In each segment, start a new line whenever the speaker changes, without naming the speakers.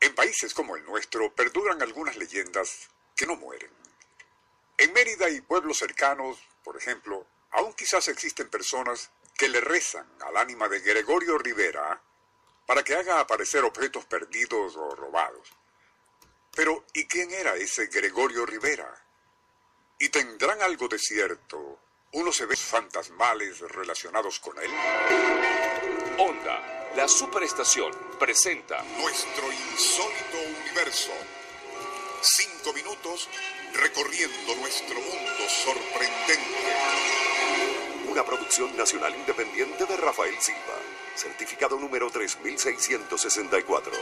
En países como el nuestro perduran algunas leyendas que no mueren. En Mérida y pueblos cercanos, por ejemplo, aún quizás existen personas que le rezan al ánima de Gregorio Rivera para que haga aparecer objetos perdidos o robados. Pero, ¿y quién era ese Gregorio Rivera? ¿Y tendrán algo de cierto unos eventos fantasmales relacionados con él?
Onda, la superestación, presenta
Nuestro insólito universo. Cinco minutos recorriendo nuestro mundo sorprendente.
una producción nacional independiente de Rafael Silva, certificado número 3664.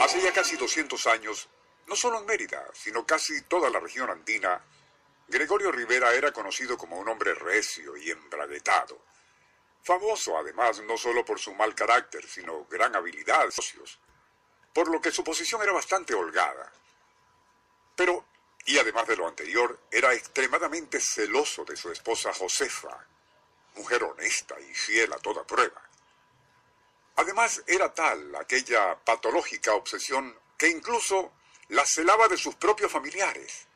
Hace ya casi 200 años, no solo en Mérida, sino casi toda la región andina, Gregorio Rivera era conocido como un hombre recio y embraguetado. Famoso además no solo por su mal carácter, sino gran habilidad en negocios, por lo que su posición era bastante holgada. Pero, y además de lo anterior, era extremadamente celoso de su esposa Josefa, mujer honesta y fiel a toda prueba. Además, era tal aquella patológica obsesión que incluso la celaba de sus propios familiares.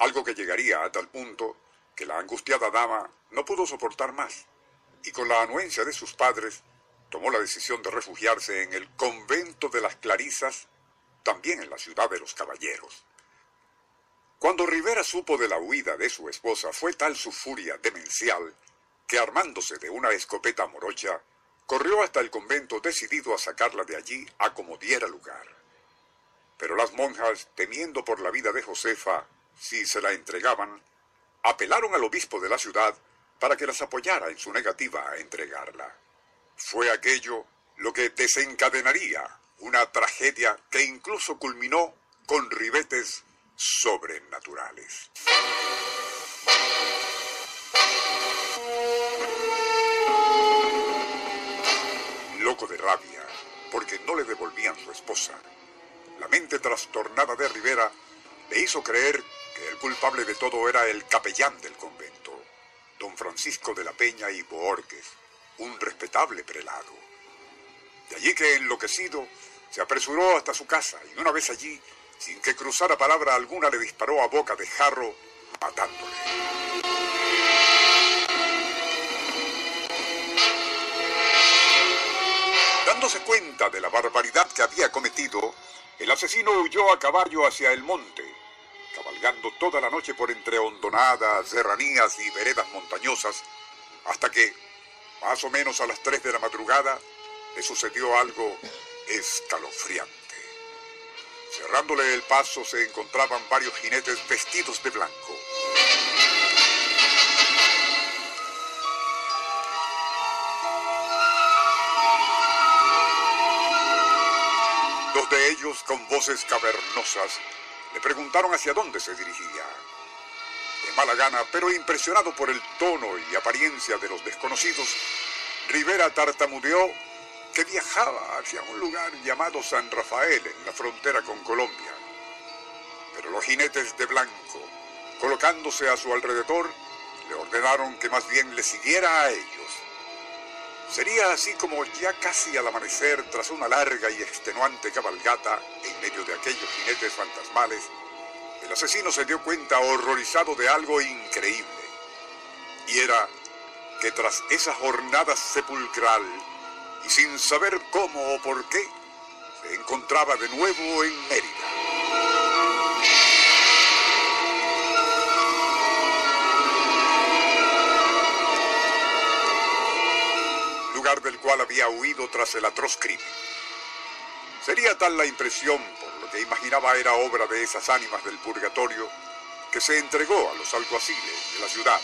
Algo que llegaría a tal punto que la angustiada dama no pudo soportar más y con la anuencia de sus padres tomó la decisión de refugiarse en el convento de las Clarisas, también en la ciudad de los caballeros. Cuando Rivera supo de la huida de su esposa, fue tal su furia demencial que armándose de una escopeta morocha, corrió hasta el convento decidido a sacarla de allí a como diera lugar. Pero las monjas, temiendo por la vida de Josefa, si se la entregaban, apelaron al obispo de la ciudad para que las apoyara en su negativa a entregarla. Fue aquello lo que desencadenaría una tragedia que incluso culminó con ribetes sobrenaturales. Loco de rabia, porque no le devolvían su esposa, la mente trastornada de Rivera le hizo creer que el culpable de todo era el capellán del convento, don Francisco de la Peña y Boorques, un respetable prelado. De allí que, enloquecido, se apresuró hasta su casa y una vez allí, sin que cruzara palabra alguna, le disparó a boca de jarro, matándole. Dándose cuenta de la barbaridad que había cometido, el asesino huyó a caballo hacia el monte, cabalgando toda la noche por entre hondonadas, serranías y veredas montañosas, hasta que, más o menos a las 3 de la madrugada, le sucedió algo escalofriante. Cerrándole el paso se encontraban varios jinetes vestidos de blanco. Dos de ellos, con voces cavernosas, le preguntaron hacia dónde se dirigía. De mala gana, pero impresionado por el tono y apariencia de los desconocidos, Rivera tartamudeó que viajaba hacia un lugar llamado San Rafael en la frontera con Colombia. Pero los jinetes de blanco, colocándose a su alrededor, le ordenaron que más bien le siguiera a ellos. Sería así como ya casi al amanecer, tras una larga y extenuante cabalgata en medio de aquellos jinetes el asesino se dio cuenta horrorizado de algo increíble. Y era que tras esa jornada sepulcral, y sin saber cómo o por qué, se encontraba de nuevo en Mérida. lugar del cual había huido tras el atroz crimen. Sería tal la impresión, que imaginaba era obra de esas ánimas del purgatorio, que se entregó a los alguaciles de la ciudad.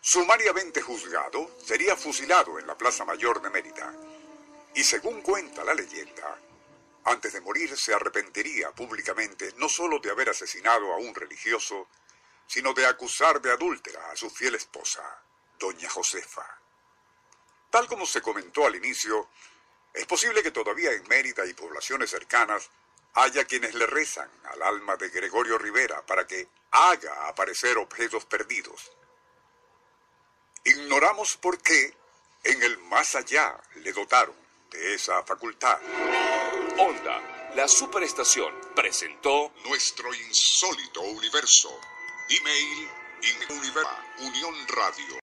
Sumariamente juzgado, sería fusilado en la Plaza Mayor de Mérida. Y según cuenta la leyenda, antes de morir se arrepentiría públicamente no solo de haber asesinado a un religioso, sino de acusar de adúltera a su fiel esposa, doña Josefa. Tal como se comentó al inicio, es posible que todavía en Mérida y poblaciones cercanas haya quienes le rezan al alma de Gregorio Rivera para que haga aparecer objetos perdidos. Ignoramos por qué en el más allá le dotaron de esa facultad.
Onda, la superestación, presentó
nuestro insólito universo. Email Unión Radio